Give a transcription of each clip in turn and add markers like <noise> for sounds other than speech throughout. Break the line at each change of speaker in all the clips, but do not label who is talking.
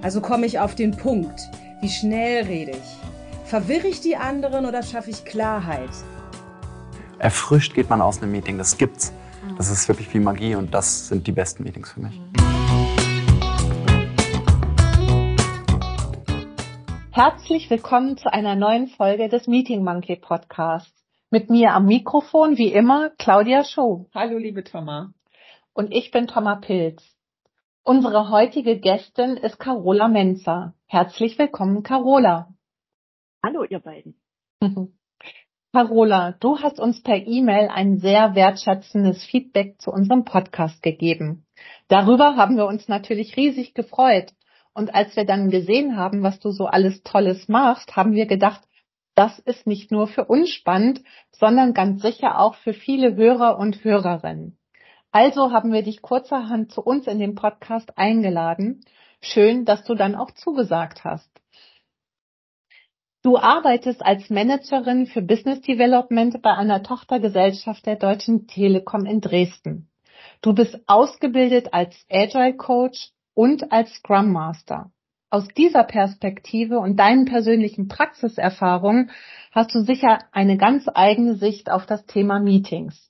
Also komme ich auf den Punkt. Wie schnell rede ich? Verwirre ich die anderen oder schaffe ich Klarheit?
Erfrischt geht man aus einem Meeting, das gibt's. Das ist wirklich wie Magie und das sind die besten Meetings für mich.
Herzlich willkommen zu einer neuen Folge des Meeting Monkey Podcasts. Mit mir am Mikrofon wie immer Claudia Schuh.
Hallo, liebe Thomas.
Und ich bin Thomas Pilz. Unsere heutige Gästin ist Carola Menzer. Herzlich willkommen, Carola.
Hallo, ihr beiden. <laughs>
Carola, du hast uns per E-Mail ein sehr wertschätzendes Feedback zu unserem Podcast gegeben. Darüber haben wir uns natürlich riesig gefreut. Und als wir dann gesehen haben, was du so alles Tolles machst, haben wir gedacht, das ist nicht nur für uns spannend, sondern ganz sicher auch für viele Hörer und Hörerinnen. Also haben wir dich kurzerhand zu uns in den Podcast eingeladen. Schön, dass du dann auch zugesagt hast. Du arbeitest als Managerin für Business Development bei einer Tochtergesellschaft der Deutschen Telekom in Dresden. Du bist ausgebildet als Agile Coach und als Scrum Master. Aus dieser Perspektive und deinen persönlichen Praxiserfahrungen hast du sicher eine ganz eigene Sicht auf das Thema Meetings.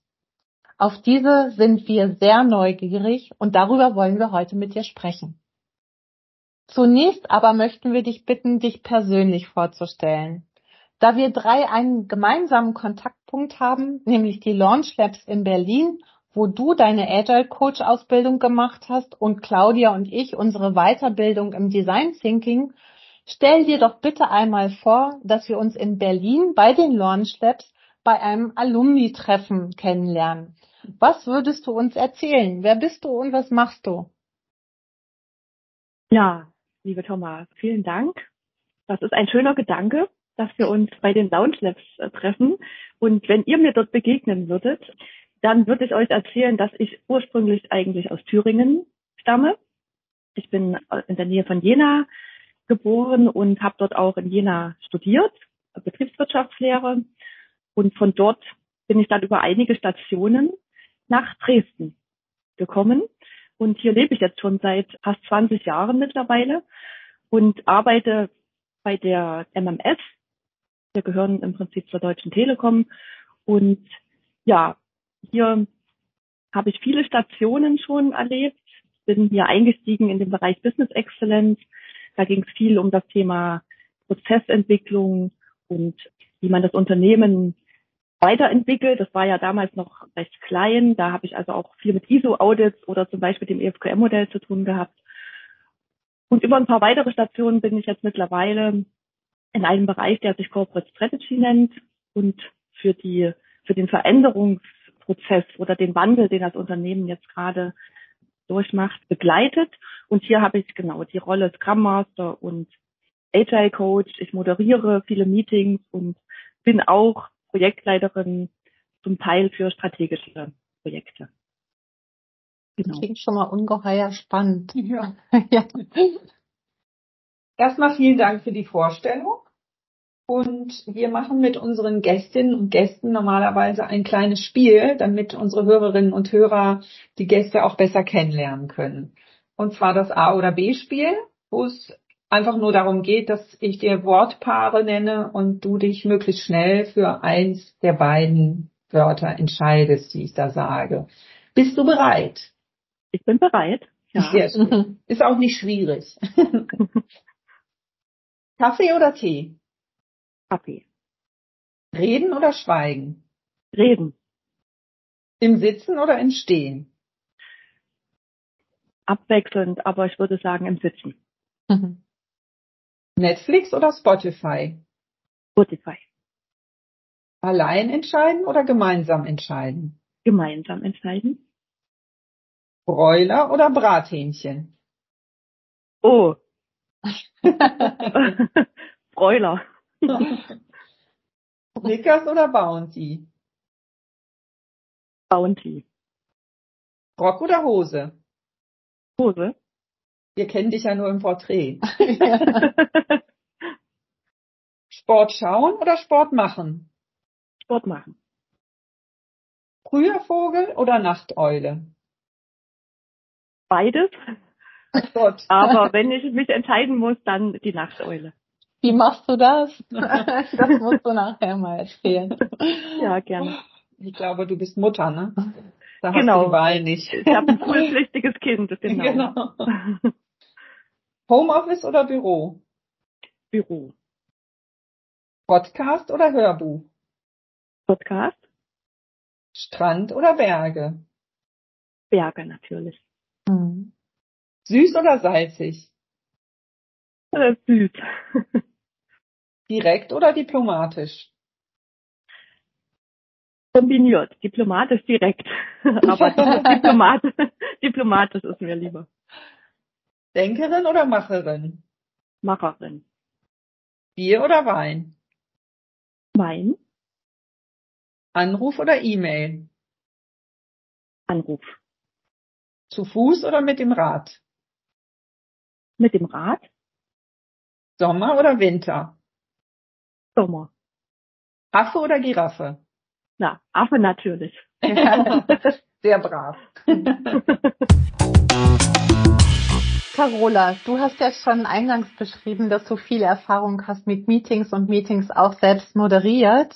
Auf diese sind wir sehr neugierig und darüber wollen wir heute mit dir sprechen. Zunächst aber möchten wir dich bitten, dich persönlich vorzustellen. Da wir drei einen gemeinsamen Kontaktpunkt haben, nämlich die Launch Labs in Berlin wo du deine Agile Coach Ausbildung gemacht hast und Claudia und ich unsere Weiterbildung im Design Thinking, stell dir doch bitte einmal vor, dass wir uns in Berlin bei den Launch Labs bei einem Alumni-Treffen kennenlernen. Was würdest du uns erzählen? Wer bist du und was machst du?
Ja, liebe Thomas, vielen Dank. Das ist ein schöner Gedanke, dass wir uns bei den Lounge Labs äh, treffen. Und wenn ihr mir dort begegnen würdet, dann würde ich euch erzählen, dass ich ursprünglich eigentlich aus Thüringen stamme. Ich bin in der Nähe von Jena geboren und habe dort auch in Jena studiert, Betriebswirtschaftslehre. Und von dort bin ich dann über einige Stationen nach Dresden gekommen. Und hier lebe ich jetzt schon seit fast 20 Jahren mittlerweile und arbeite bei der MMS. Wir gehören im Prinzip zur Deutschen Telekom. Und ja, hier habe ich viele Stationen schon erlebt, bin hier eingestiegen in den Bereich Business Excellence. Da ging es viel um das Thema Prozessentwicklung und wie man das Unternehmen weiterentwickelt. Das war ja damals noch recht klein. Da habe ich also auch viel mit ISO-Audits oder zum Beispiel dem EFQM-Modell zu tun gehabt. Und über ein paar weitere Stationen bin ich jetzt mittlerweile in einem Bereich, der sich Corporate Strategy nennt und für die, für den Veränderungs Prozess oder den Wandel, den das Unternehmen jetzt gerade durchmacht, begleitet. Und hier habe ich genau die Rolle Scrum Master und Agile Coach. Ich moderiere viele Meetings und bin auch Projektleiterin zum Teil für strategische Projekte.
Genau. Klingt schon mal ungeheuer spannend.
Ja. <laughs> ja. Erstmal vielen Dank für die Vorstellung. Und wir machen mit unseren Gästinnen und Gästen normalerweise ein kleines Spiel, damit unsere Hörerinnen und Hörer die Gäste auch besser kennenlernen können. Und zwar das A- oder B-Spiel, wo es einfach nur darum geht, dass ich dir Wortpaare nenne und du dich möglichst schnell für eins der beiden Wörter entscheidest, die ich da sage. Bist du bereit?
Ich bin bereit.
Ja. <laughs> Ist auch nicht schwierig. <laughs> Kaffee oder Tee?
Kaffee.
Reden oder schweigen?
Reden.
Im Sitzen oder im Stehen?
Abwechselnd, aber ich würde sagen im Sitzen.
Mhm. <laughs> Netflix oder Spotify?
Spotify.
Allein entscheiden oder gemeinsam entscheiden?
Gemeinsam entscheiden.
Broiler oder Brathähnchen?
Oh, <laughs> Broiler.
Snickers oder Bounty?
Bounty.
Rock oder Hose?
Hose.
Wir kennen dich ja nur im Porträt. <laughs> Sport schauen oder Sport machen?
Sport machen.
Früher Vogel oder Nachteule?
Beides.
Oh. <laughs>
Aber wenn ich mich entscheiden muss, dann die Nachteule.
Wie machst du das? <laughs> Das musst du nachher mal erzählen.
Ja, gerne.
Ich glaube, du bist Mutter, ne? Da
Genau.
hast du die Wahl nicht.
Ich habe ein schulpflichtiges Kind, genau.
Genau. Homeoffice oder Büro?
Büro.
Podcast oder Hörbuch?
Podcast.
Strand oder Berge?
Berge natürlich.
Hm.
Süß oder salzig?
Äh, süß. <laughs>
Direkt oder diplomatisch?
Kombiniert. Diplomatisch direkt. <laughs> Aber Diplomat, diplomatisch ist mir lieber.
Denkerin oder Macherin?
Macherin.
Bier oder Wein?
Mein
Anruf oder E-Mail?
Anruf.
Zu Fuß oder mit dem Rad?
Mit dem Rad.
Sommer oder Winter?
Sommer.
Affe oder Giraffe?
Na, Affe natürlich. <laughs>
Sehr brav. <laughs>
Carola, du hast ja schon eingangs beschrieben, dass du viel Erfahrung hast mit Meetings und Meetings auch selbst moderiert.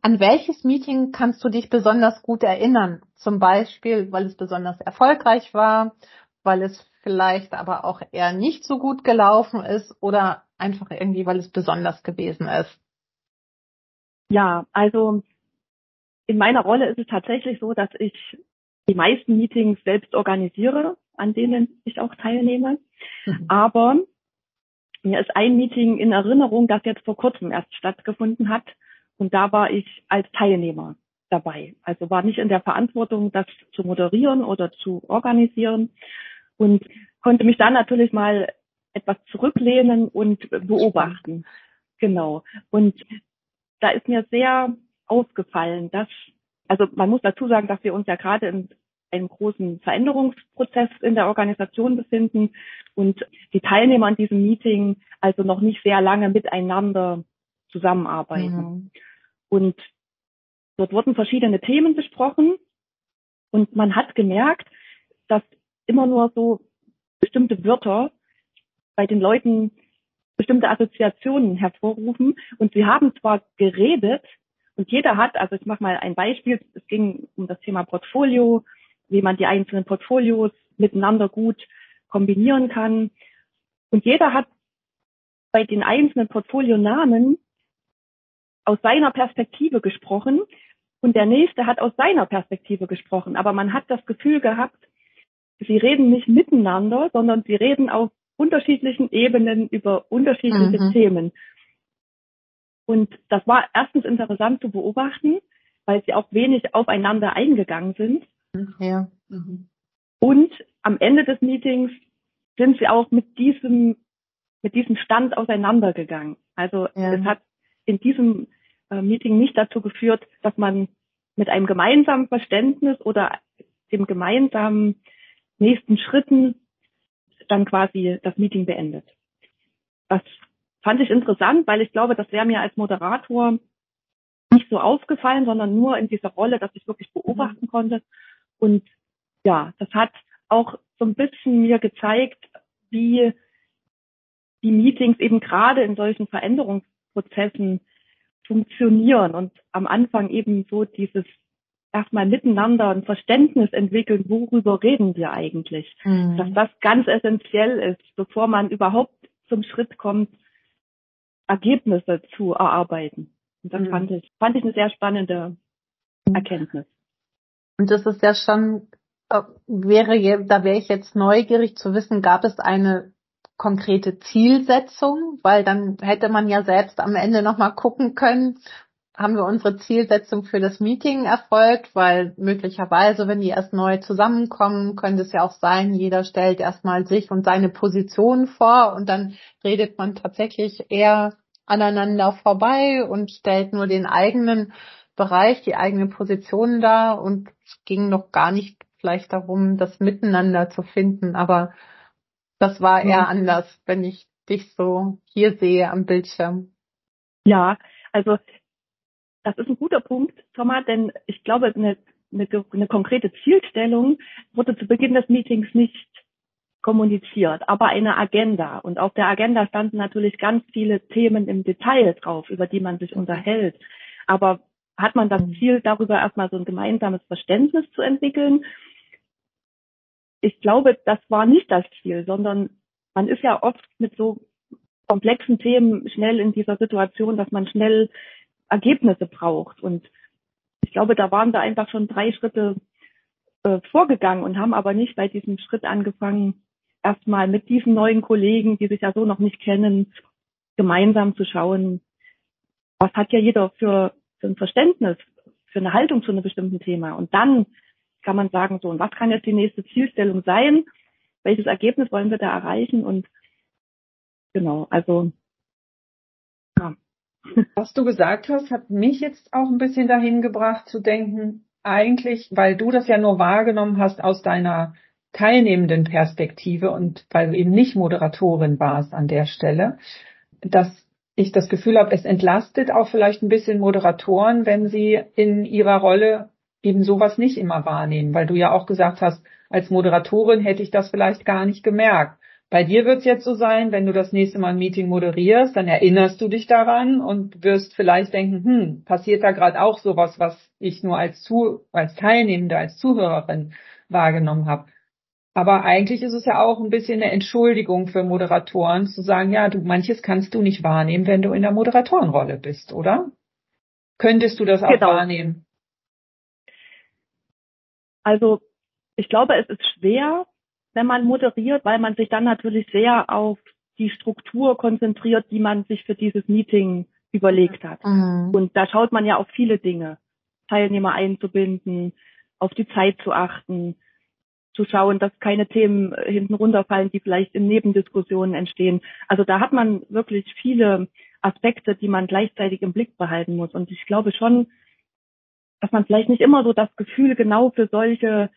An welches Meeting kannst du dich besonders gut erinnern? Zum Beispiel, weil es besonders erfolgreich war, weil es vielleicht aber auch eher nicht so gut gelaufen ist oder einfach irgendwie, weil es besonders gewesen ist.
Ja, also in meiner Rolle ist es tatsächlich so, dass ich die meisten Meetings selbst organisiere, an denen ich auch teilnehme.
Mhm.
Aber mir ist ein Meeting in Erinnerung, das jetzt vor kurzem erst stattgefunden hat. Und da war ich als Teilnehmer dabei. Also war nicht in der Verantwortung, das zu moderieren oder zu organisieren und konnte mich dann natürlich mal etwas zurücklehnen und beobachten. Genau. Und da ist mir sehr aufgefallen, dass, also man muss dazu sagen, dass wir uns ja gerade in einem großen Veränderungsprozess in der Organisation befinden und die Teilnehmer an diesem Meeting also noch nicht sehr lange miteinander zusammenarbeiten.
Mhm.
Und dort wurden verschiedene Themen besprochen und man hat gemerkt, dass immer nur so bestimmte Wörter bei den Leuten bestimmte Assoziationen hervorrufen und sie haben zwar geredet und jeder hat, also ich mache mal ein Beispiel, es ging um das Thema Portfolio, wie man die einzelnen Portfolios miteinander gut kombinieren kann und jeder hat bei den einzelnen Portfolionamen aus seiner Perspektive gesprochen und der nächste hat aus seiner Perspektive gesprochen. Aber man hat das Gefühl gehabt, sie reden nicht miteinander, sondern sie reden auf unterschiedlichen Ebenen über unterschiedliche
Mhm.
Themen. Und das war erstens interessant zu beobachten, weil sie auch wenig aufeinander eingegangen sind.
Ja.
Mhm.
Und am Ende des Meetings sind sie auch mit diesem, mit diesem Stand auseinandergegangen. Also
Ja.
es hat in diesem äh, Meeting nicht dazu geführt, dass man mit einem gemeinsamen Verständnis oder dem gemeinsamen nächsten Schritten dann quasi das Meeting beendet. Das fand ich interessant, weil ich glaube, das wäre mir als Moderator nicht so aufgefallen, sondern nur in dieser Rolle, dass ich wirklich beobachten konnte. Und ja, das hat auch so ein bisschen mir gezeigt, wie die Meetings eben gerade in solchen Veränderungsprozessen funktionieren und am Anfang eben so dieses erstmal miteinander ein Verständnis entwickeln, worüber reden wir eigentlich.
Mhm.
Dass das ganz essentiell ist, bevor man überhaupt zum Schritt kommt, Ergebnisse zu erarbeiten. Und das
Mhm.
fand ich, fand ich eine sehr spannende Erkenntnis.
Und das ist ja schon, äh, wäre, da wäre ich jetzt neugierig zu wissen, gab es eine konkrete Zielsetzung? Weil dann hätte man ja selbst am Ende nochmal gucken können, haben wir unsere Zielsetzung für das Meeting erfolgt, weil möglicherweise, wenn die erst neu zusammenkommen, könnte es ja auch sein, jeder stellt erstmal sich und seine Position vor und dann redet man tatsächlich eher aneinander vorbei und stellt nur den eigenen Bereich, die eigene Position dar und es ging noch gar nicht vielleicht darum, das Miteinander zu finden, aber das war eher mhm. anders, wenn ich dich so hier sehe am Bildschirm.
Ja, also das ist ein guter Punkt, Thomas, denn ich glaube, eine, eine, eine konkrete Zielstellung wurde zu Beginn des Meetings nicht kommuniziert, aber eine Agenda. Und auf der Agenda standen natürlich ganz viele Themen im Detail drauf, über die man sich unterhält. Aber hat man das Ziel, darüber erstmal so ein gemeinsames Verständnis zu entwickeln? Ich glaube, das war nicht das Ziel, sondern man ist ja oft mit so komplexen Themen schnell in dieser Situation, dass man schnell Ergebnisse braucht. Und ich glaube, da waren wir einfach schon drei Schritte äh, vorgegangen und haben aber nicht bei diesem Schritt angefangen, erstmal mit diesen neuen Kollegen, die sich ja so noch nicht kennen, gemeinsam zu schauen, was hat ja jeder für, für ein Verständnis, für eine Haltung zu einem bestimmten Thema. Und dann kann man sagen, so, und was kann jetzt die nächste Zielstellung sein? Welches Ergebnis wollen wir da erreichen? Und genau, also <laughs>
was du gesagt hast, hat mich jetzt auch ein bisschen dahin gebracht zu denken, eigentlich, weil du das ja nur wahrgenommen hast aus deiner teilnehmenden Perspektive und weil du eben nicht Moderatorin warst an der Stelle, dass ich das Gefühl habe, es entlastet auch vielleicht ein bisschen Moderatoren, wenn sie in ihrer Rolle eben sowas nicht immer wahrnehmen, weil du ja auch gesagt hast, als Moderatorin hätte ich das vielleicht gar nicht gemerkt. Bei dir wird es jetzt so sein, wenn du das nächste Mal ein Meeting moderierst, dann erinnerst du dich daran und wirst vielleicht denken, hm, passiert da gerade auch sowas, was ich nur als, Zu als Teilnehmende, als Zuhörerin wahrgenommen habe. Aber eigentlich ist es ja auch ein bisschen eine Entschuldigung für Moderatoren zu sagen, ja, du manches kannst du nicht wahrnehmen, wenn du in der Moderatorenrolle bist, oder? Könntest du das auch genau. wahrnehmen?
Also ich glaube, es ist schwer, wenn man moderiert, weil man sich dann natürlich sehr auf die Struktur konzentriert, die man sich für dieses Meeting überlegt hat. Mhm. Und da schaut man ja auf viele Dinge. Teilnehmer einzubinden, auf die Zeit zu achten, zu schauen, dass keine Themen hinten runterfallen, die vielleicht in Nebendiskussionen entstehen. Also da hat man wirklich viele Aspekte, die man gleichzeitig im Blick behalten muss. Und ich glaube schon, dass man vielleicht nicht immer so das Gefühl genau für solche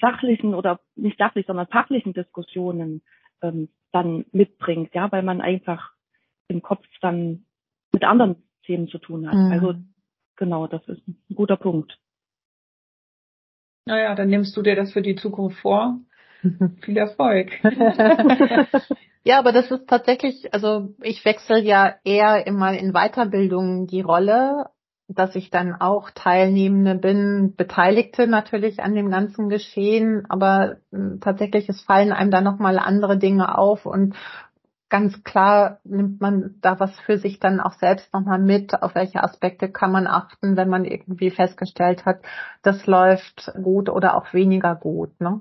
sachlichen oder nicht sachlich, sondern fachlichen Diskussionen ähm, dann mitbringt, ja, weil man einfach im Kopf dann mit anderen Themen zu tun hat. Mhm. Also genau, das ist ein guter Punkt.
Naja, dann nimmst du dir das für die Zukunft vor. <laughs> Viel Erfolg. <laughs>
ja, aber das ist tatsächlich, also ich wechsle ja eher immer in Weiterbildungen die Rolle dass ich dann auch Teilnehmende bin, Beteiligte natürlich an dem ganzen Geschehen, aber hm, tatsächlich es fallen einem da nochmal andere Dinge auf und ganz klar nimmt man da was für sich dann auch selbst nochmal mit, auf welche Aspekte kann man achten, wenn man irgendwie festgestellt hat, das läuft gut oder auch weniger gut. Ne?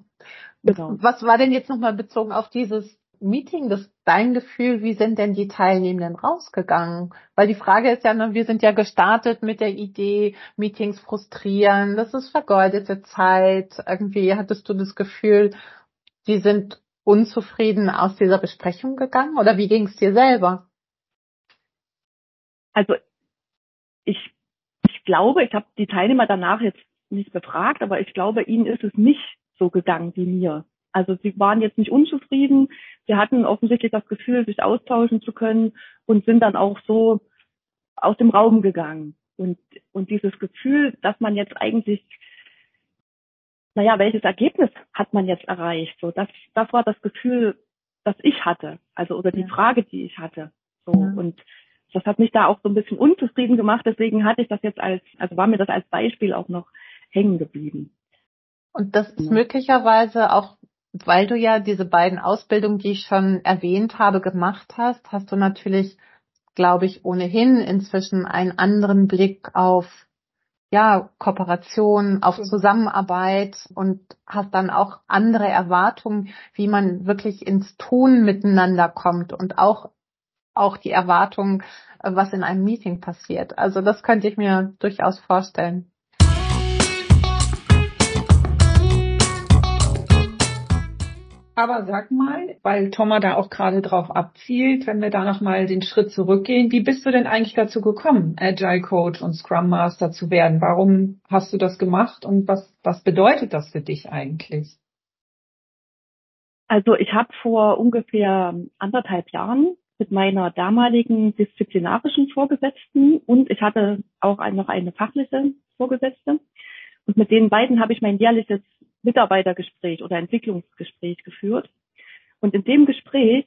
Genau. Was war denn jetzt nochmal bezogen auf dieses Meeting, das dein Gefühl, wie sind denn die Teilnehmenden rausgegangen? Weil die Frage ist ja, ne, wir sind ja gestartet mit der Idee, Meetings frustrieren, das ist vergeudete Zeit. Irgendwie hattest du das Gefühl, die sind unzufrieden aus dieser Besprechung gegangen oder wie ging es dir selber?
Also ich, ich glaube, ich habe die Teilnehmer danach jetzt nicht befragt, aber ich glaube, ihnen ist es nicht so gegangen wie mir. Also sie waren jetzt nicht unzufrieden, sie hatten offensichtlich das Gefühl, sich austauschen zu können und sind dann auch so aus dem Raum gegangen. Und, und dieses Gefühl, dass man jetzt eigentlich, naja, welches Ergebnis hat man jetzt erreicht? So, das, das war das Gefühl, das ich hatte. Also, oder die ja. Frage, die ich hatte. So, ja. und das hat mich da auch so ein bisschen unzufrieden gemacht. Deswegen hatte ich das jetzt als, also war mir das als Beispiel auch noch hängen geblieben.
Und das ist ja. möglicherweise auch weil du ja diese beiden Ausbildungen, die ich schon erwähnt habe, gemacht hast, hast du natürlich, glaube ich, ohnehin inzwischen einen anderen Blick auf ja, Kooperation, auf Zusammenarbeit und hast dann auch andere Erwartungen, wie man wirklich ins Tun miteinander kommt und auch auch die Erwartung, äh, was in einem Meeting passiert. Also das könnte ich mir durchaus vorstellen.
Aber sag mal, weil Thomas da auch gerade drauf abzielt, wenn wir da nochmal den Schritt zurückgehen, wie bist du denn eigentlich dazu gekommen, Agile Coach und Scrum Master zu werden? Warum hast du das gemacht und was, was bedeutet das für dich eigentlich?
Also ich habe vor ungefähr anderthalb Jahren mit meiner damaligen disziplinarischen Vorgesetzten und ich hatte auch noch eine fachliche Vorgesetzte. Und mit den beiden habe ich mein jährliches Mitarbeitergespräch oder Entwicklungsgespräch geführt. Und in dem Gespräch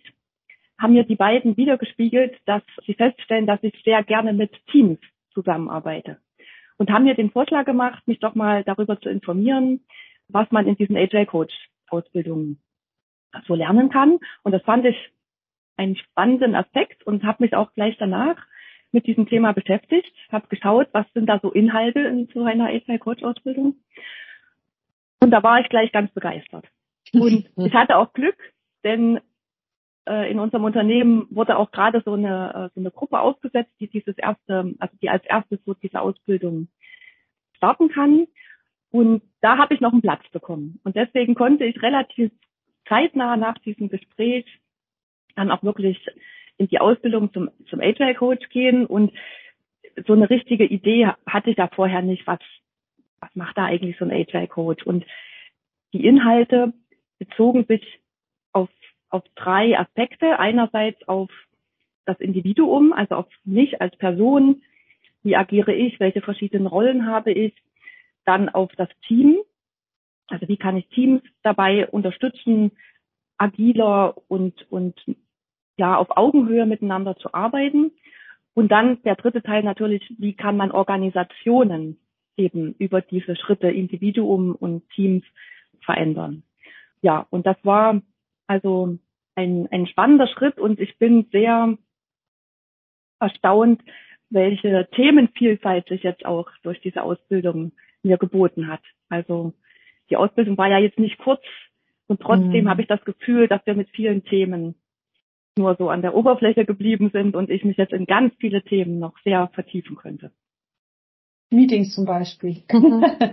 haben mir die beiden wiedergespiegelt, dass sie feststellen, dass ich sehr gerne mit Teams zusammenarbeite. Und haben mir den Vorschlag gemacht, mich doch mal darüber zu informieren, was man in diesen Agile Coach Ausbildungen so lernen kann. Und das fand ich einen spannenden Aspekt und habe mich auch gleich danach mit diesem Thema beschäftigt, habe geschaut, was sind da so Inhalte in so einer Agile Coach Ausbildung und da war ich gleich ganz begeistert. Und <laughs> ich hatte auch Glück, denn äh, in unserem Unternehmen wurde auch gerade so eine, äh, so eine Gruppe aufgesetzt, die dieses erste, also die als erstes so diese Ausbildung starten kann. Und da habe ich noch einen Platz bekommen. Und deswegen konnte ich relativ zeitnah nach diesem Gespräch dann auch wirklich in die Ausbildung zum, zum Agile Coach gehen. Und so eine richtige Idee hatte ich da vorher nicht, was, was macht da eigentlich so ein Agile Coach? Und die Inhalte bezogen sich auf, auf drei Aspekte. Einerseits auf das Individuum, also auf mich als Person. Wie agiere ich? Welche verschiedenen Rollen habe ich? Dann auf das Team. Also wie kann ich Teams dabei unterstützen, agiler und, und ja, auf Augenhöhe miteinander zu arbeiten. Und dann der dritte Teil natürlich, wie kann man Organisationen eben über diese Schritte Individuum und Teams verändern. Ja, und das war also ein, ein spannender Schritt und ich bin sehr erstaunt, welche Themenvielfalt sich jetzt auch durch diese Ausbildung mir geboten hat. Also die Ausbildung war ja jetzt nicht kurz und trotzdem mhm. habe ich das Gefühl, dass wir mit vielen Themen nur so an der Oberfläche geblieben sind und ich mich jetzt in ganz viele Themen noch sehr vertiefen könnte.
Meetings zum Beispiel.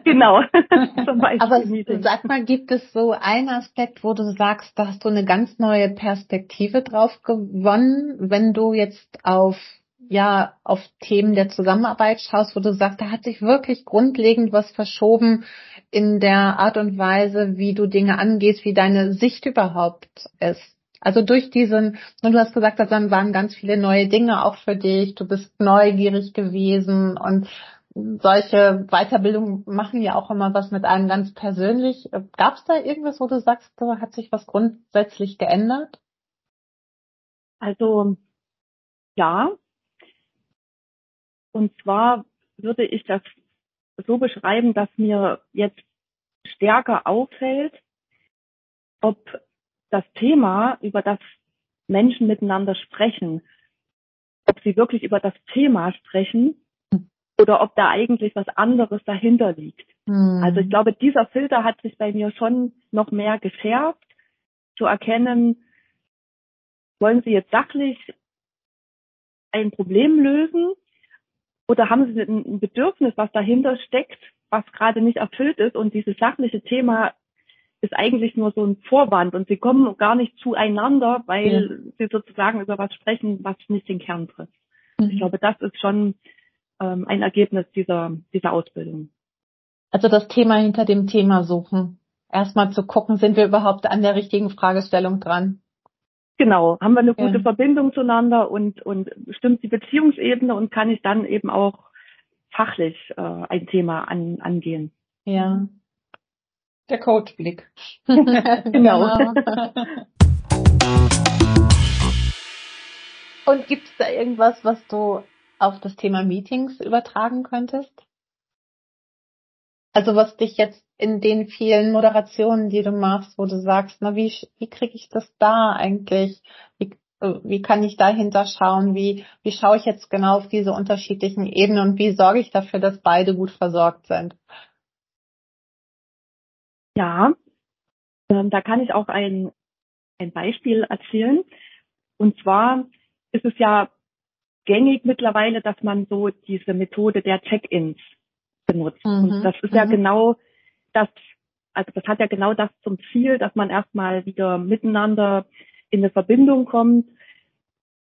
genau. <laughs> zum
Beispiel Aber Meetings. sag mal, gibt es so einen Aspekt, wo du sagst, da hast du eine ganz neue Perspektive drauf gewonnen, wenn du jetzt auf ja auf Themen der Zusammenarbeit schaust, wo du sagst, da hat sich wirklich grundlegend was verschoben in der Art und Weise, wie du Dinge angehst, wie deine Sicht überhaupt ist. Also durch diesen, und du hast gesagt, da waren ganz viele neue Dinge auch für dich, du bist neugierig gewesen und solche Weiterbildungen machen ja auch immer was mit einem ganz persönlich. Gab es da irgendwas, wo du sagst, da hat sich was grundsätzlich geändert?
Also ja. Und zwar würde ich das so beschreiben, dass mir jetzt stärker auffällt, ob das Thema, über das Menschen miteinander sprechen, ob sie wirklich über das Thema sprechen oder ob da eigentlich was anderes dahinter liegt. Mhm. Also ich glaube, dieser Filter hat sich bei mir schon noch mehr geschärft, zu erkennen, wollen Sie jetzt sachlich ein Problem lösen oder haben Sie ein Bedürfnis, was dahinter steckt, was gerade nicht erfüllt ist und dieses sachliche Thema ist eigentlich nur so ein Vorwand und sie kommen gar nicht zueinander, weil ja. sie sozusagen über was sprechen, was nicht den Kern trifft. Mhm. Ich glaube, das ist schon ähm, ein Ergebnis dieser, dieser Ausbildung.
Also das Thema hinter dem Thema suchen. Erstmal zu gucken, sind wir überhaupt an der richtigen Fragestellung dran?
Genau, haben wir eine gute ja. Verbindung zueinander und, und stimmt die Beziehungsebene und kann ich dann eben auch fachlich äh, ein Thema an, angehen.
Ja.
Der Coachblick. <laughs>
genau. <laughs> genau. und gibt es da irgendwas, was du auf das Thema Meetings übertragen könntest? Also was dich jetzt in den vielen Moderationen, die du machst, wo du sagst, na wie, wie kriege ich das da eigentlich? Wie, wie kann ich dahinter schauen? Wie, wie schaue ich jetzt genau auf diese unterschiedlichen Ebenen und wie sorge ich dafür, dass beide gut versorgt sind?
Ja, ähm, da kann ich auch ein, ein Beispiel erzählen. Und zwar ist es ja gängig mittlerweile, dass man so diese Methode der Check-ins benutzt.
Mhm.
Und das ist ja
Mhm.
genau das, also das hat ja genau das zum Ziel, dass man erstmal wieder miteinander in eine Verbindung kommt,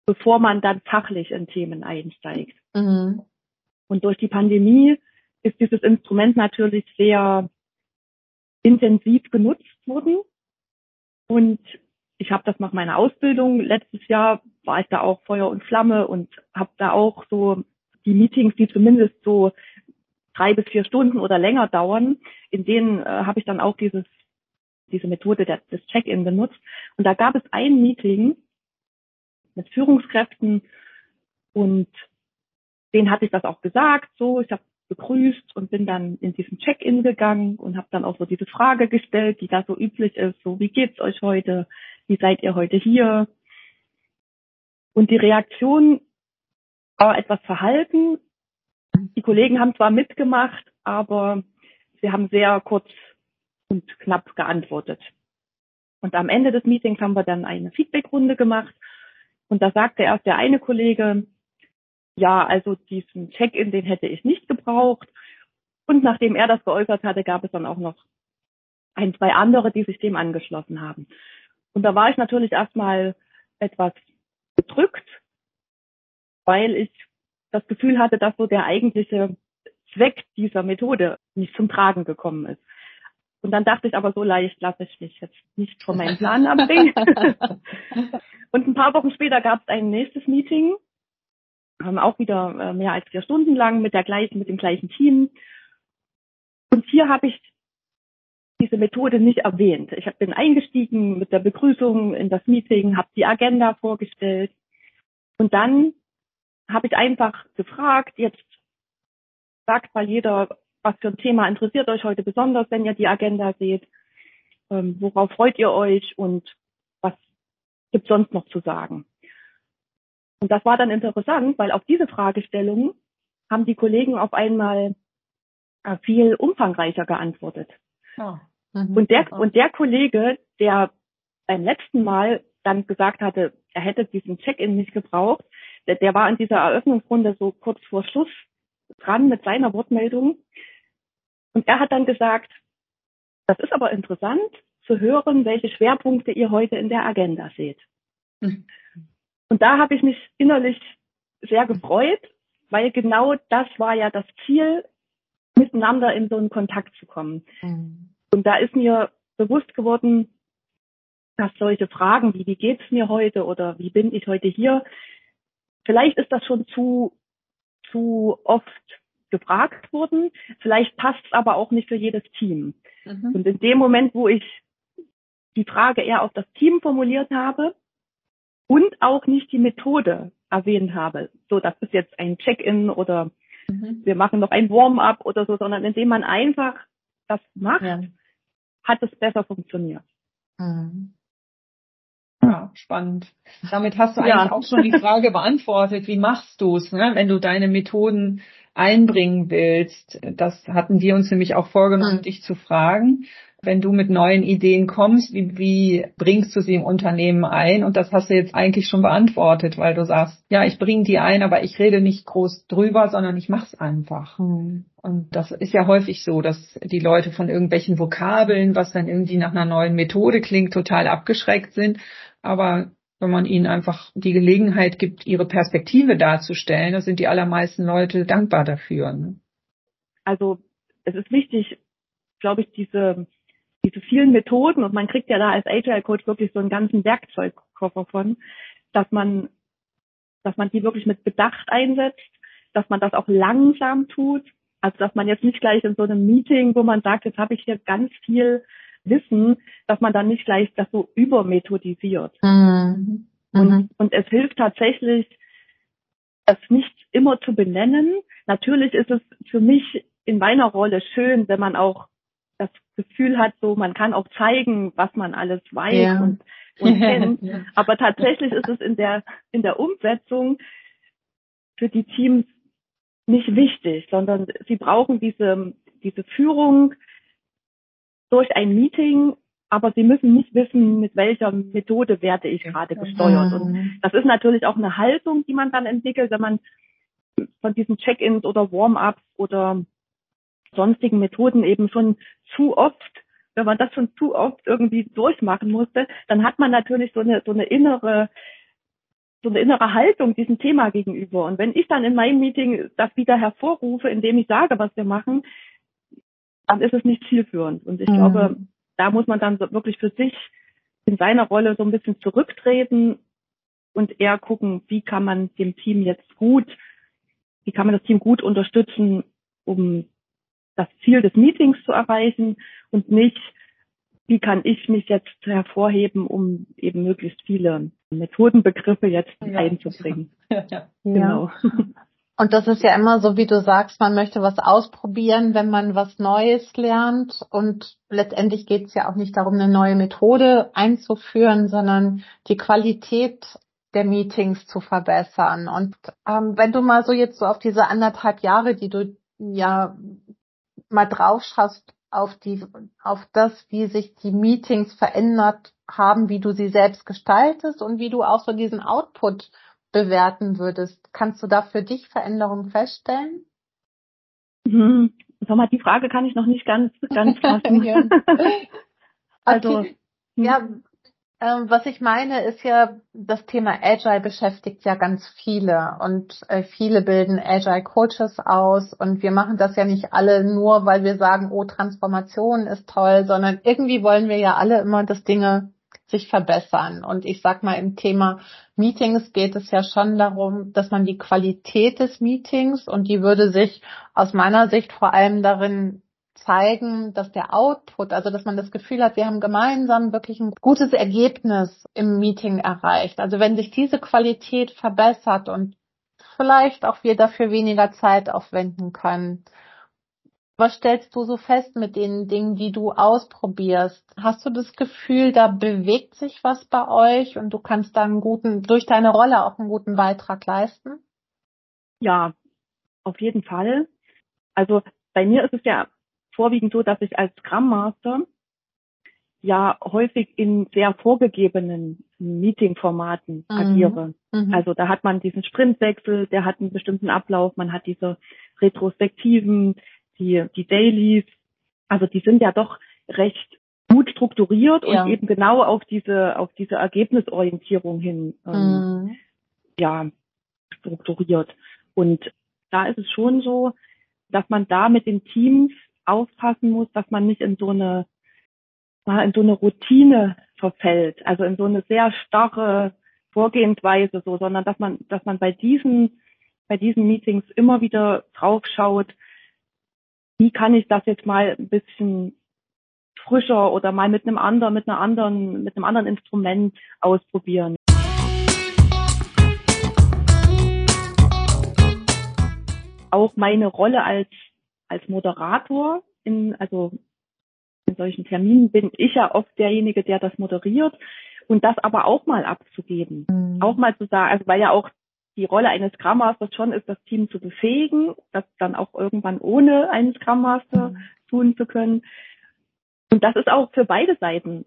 bevor man dann fachlich in Themen einsteigt.
Mhm.
Und durch die Pandemie ist dieses Instrument natürlich sehr intensiv genutzt worden. Und ich habe das nach meiner Ausbildung letztes Jahr war ich da auch Feuer und Flamme und habe da auch so die Meetings, die zumindest so drei bis vier Stunden oder länger dauern, in denen äh, habe ich dann auch dieses diese Methode der, des Check-in benutzt. Und da gab es ein Meeting mit Führungskräften und denen hatte ich das auch gesagt. So, ich habe begrüßt und bin dann in diesen Check-in gegangen und habe dann auch so diese Frage gestellt, die da so üblich ist. So, wie geht's euch heute? Wie seid ihr heute hier? Und die Reaktion war etwas verhalten. Die Kollegen haben zwar mitgemacht, aber sie haben sehr kurz und knapp geantwortet. Und am Ende des Meetings haben wir dann eine Feedbackrunde gemacht. Und da sagte erst der eine Kollege, ja, also diesen Check-in, den hätte ich nicht gebraucht. Und nachdem er das geäußert hatte, gab es dann auch noch ein, zwei andere, die sich dem angeschlossen haben. Und da war ich natürlich erstmal etwas bedrückt, weil ich das Gefühl hatte, dass so der eigentliche Zweck dieser Methode nicht zum Tragen gekommen ist. Und dann dachte ich aber, so leicht lasse ich mich jetzt nicht von meinem Plan abbringen. <laughs> und ein paar Wochen später gab es ein nächstes Meeting, ähm, auch wieder äh, mehr als vier Stunden lang mit der gleichen, mit dem gleichen Team. Und hier habe ich diese Methode nicht erwähnt. Ich bin eingestiegen mit der Begrüßung in das Meeting, habe die Agenda vorgestellt und dann habe ich einfach gefragt, jetzt sagt mal jeder, was für ein Thema interessiert euch heute besonders, wenn ihr die Agenda seht, ähm, worauf freut ihr euch und was gibt sonst noch zu sagen. Und das war dann interessant, weil auf diese Fragestellung haben die Kollegen auf einmal äh, viel umfangreicher geantwortet.
Ja.
Mhm.
Und der, und der Kollege, der beim letzten Mal dann gesagt hatte, er hätte diesen Check-in nicht gebraucht, der, der war in dieser Eröffnungsrunde so kurz vor Schluss dran mit seiner Wortmeldung. Und er hat dann gesagt, das ist aber interessant zu hören, welche Schwerpunkte ihr heute in der Agenda seht.
Mhm.
Und da habe ich mich innerlich sehr gefreut, weil genau das war ja das Ziel, miteinander in so einen Kontakt zu kommen.
Mhm.
Und da ist mir bewusst geworden, dass solche Fragen wie, wie geht's mir heute oder wie bin ich heute hier, vielleicht ist das schon zu, zu oft gefragt worden. Vielleicht passt es aber auch nicht für jedes Team.
Mhm.
Und in dem Moment, wo ich die Frage eher auf das Team formuliert habe und auch nicht die Methode erwähnt habe, so das ist jetzt ein Check-in oder
Mhm.
wir machen noch ein Warm-up oder so, sondern indem man einfach das macht,
Ja.
hat es besser funktioniert.
Mhm.
Ja, spannend. Damit hast du eigentlich
Ja.
auch schon die Frage beantwortet, wie machst du es, ne? wenn du deine Methoden einbringen willst. Das hatten wir uns nämlich auch vorgenommen,
Mhm.
dich zu fragen. Wenn du mit neuen Ideen kommst, wie, wie bringst du sie im Unternehmen ein? Und das hast du jetzt eigentlich schon beantwortet, weil du sagst, ja, ich bringe die ein, aber ich rede nicht groß drüber, sondern ich mach's einfach.
Mhm.
Und das ist ja häufig so, dass die Leute von irgendwelchen Vokabeln, was dann irgendwie nach einer neuen Methode klingt, total abgeschreckt sind. Aber wenn man ihnen einfach die Gelegenheit gibt, ihre Perspektive darzustellen, da sind die allermeisten Leute dankbar dafür. Ne?
Also es ist wichtig, glaube ich, diese, diese vielen Methoden und man kriegt ja da als Agile Coach wirklich so einen ganzen Werkzeugkoffer von, dass man, dass man die wirklich mit Bedacht einsetzt, dass man das auch langsam tut. Also dass man jetzt nicht gleich in so einem Meeting, wo man sagt, jetzt habe ich hier ganz viel Wissen, dass man dann nicht gleich das so übermethodisiert.
Mhm.
Und,
Mhm.
und es hilft tatsächlich, das nicht immer zu benennen. Natürlich ist es für mich in meiner Rolle schön, wenn man auch das Gefühl hat, so man kann auch zeigen, was man alles weiß
Ja.
und, und <laughs> kennt. Aber tatsächlich ist es in der in der Umsetzung für die Teams nicht wichtig, sondern sie brauchen diese diese Führung durch ein Meeting aber sie müssen nicht wissen, mit welcher Methode werde ich gerade gesteuert. Und das ist natürlich auch eine Haltung, die man dann entwickelt, wenn man von diesen Check-ins oder Warm-ups oder sonstigen Methoden eben schon zu oft, wenn man das schon zu oft irgendwie durchmachen musste, dann hat man natürlich so eine, so eine innere, so eine innere Haltung diesem Thema gegenüber. Und wenn ich dann in meinem Meeting das wieder hervorrufe, indem ich sage, was wir machen, dann ist es nicht zielführend. Und ich
Mhm.
glaube, da muss man dann so wirklich für sich in seiner Rolle so ein bisschen zurücktreten und eher gucken, wie kann man dem Team jetzt gut, wie kann man das Team gut unterstützen, um das Ziel des Meetings zu erreichen und nicht, wie kann ich mich jetzt hervorheben, um eben möglichst viele Methodenbegriffe jetzt
Ja.
einzubringen. <laughs>
Ja.
Genau. <laughs>
Und das ist ja immer so, wie du sagst, man möchte was ausprobieren, wenn man was Neues lernt. Und letztendlich geht es ja auch nicht darum, eine neue Methode einzuführen, sondern die Qualität der Meetings zu verbessern. Und ähm, wenn du mal so jetzt so auf diese anderthalb Jahre, die du ja mal drauf schaust, auf die, auf das, wie sich die Meetings verändert haben, wie du sie selbst gestaltest und wie du auch so diesen Output bewerten würdest. Kannst du da für dich Veränderungen feststellen?
Hm. Sag mal, die Frage kann ich noch nicht ganz, ganz <laughs> fassen.
Ja. <laughs>
Also,
Okay. Ja, ähm, was ich meine, ist ja, das Thema Agile beschäftigt ja ganz viele und äh, viele bilden Agile Coaches aus und wir machen das ja nicht alle nur, weil wir sagen, oh, Transformation ist toll, sondern irgendwie wollen wir ja alle immer, dass Dinge sich verbessern. Und ich sag mal, im Thema Meetings geht es ja schon darum, dass man die Qualität des Meetings und die würde sich aus meiner Sicht vor allem darin zeigen, dass der Output, also dass man das Gefühl hat, wir haben gemeinsam wirklich ein gutes Ergebnis im Meeting erreicht. Also wenn sich diese Qualität verbessert und vielleicht auch wir dafür weniger Zeit aufwenden können. Was stellst du so fest mit den Dingen, die du ausprobierst? Hast du das Gefühl, da bewegt sich was bei euch und du kannst da guten, durch deine Rolle auch einen guten Beitrag leisten?
Ja, auf jeden Fall. Also bei mir ist es ja vorwiegend so, dass ich als Scrum Master ja häufig in sehr vorgegebenen Meeting-Formaten
Mhm.
agiere.
Mhm.
Also da hat man diesen Sprintwechsel, der hat einen bestimmten Ablauf, man hat diese Retrospektiven, die, die Dailies. Also die sind ja doch recht gut strukturiert
Ja.
und eben genau auf diese, auf diese Ergebnisorientierung hin, ähm,
Mhm.
ja, strukturiert. Und da ist es schon so, dass man da mit den Teams aufpassen muss, dass man nicht in so eine, in so eine Routine verfällt, also in so eine sehr starre Vorgehensweise so, sondern dass man, dass man bei diesen, bei diesen Meetings immer wieder drauf schaut, wie kann ich das jetzt mal ein bisschen frischer oder mal mit einem anderen, mit einer anderen, mit einem anderen Instrument ausprobieren. Auch meine Rolle als, als Moderator in, also in solchen Terminen bin ich ja oft derjenige, der das moderiert und das aber auch mal abzugeben.
Mhm.
Auch mal zu sagen, also weil ja auch die Rolle eines Scrum Masters schon ist, das Team zu befähigen, das dann auch irgendwann ohne einen Scrum Master tun zu können. Und das ist auch für beide Seiten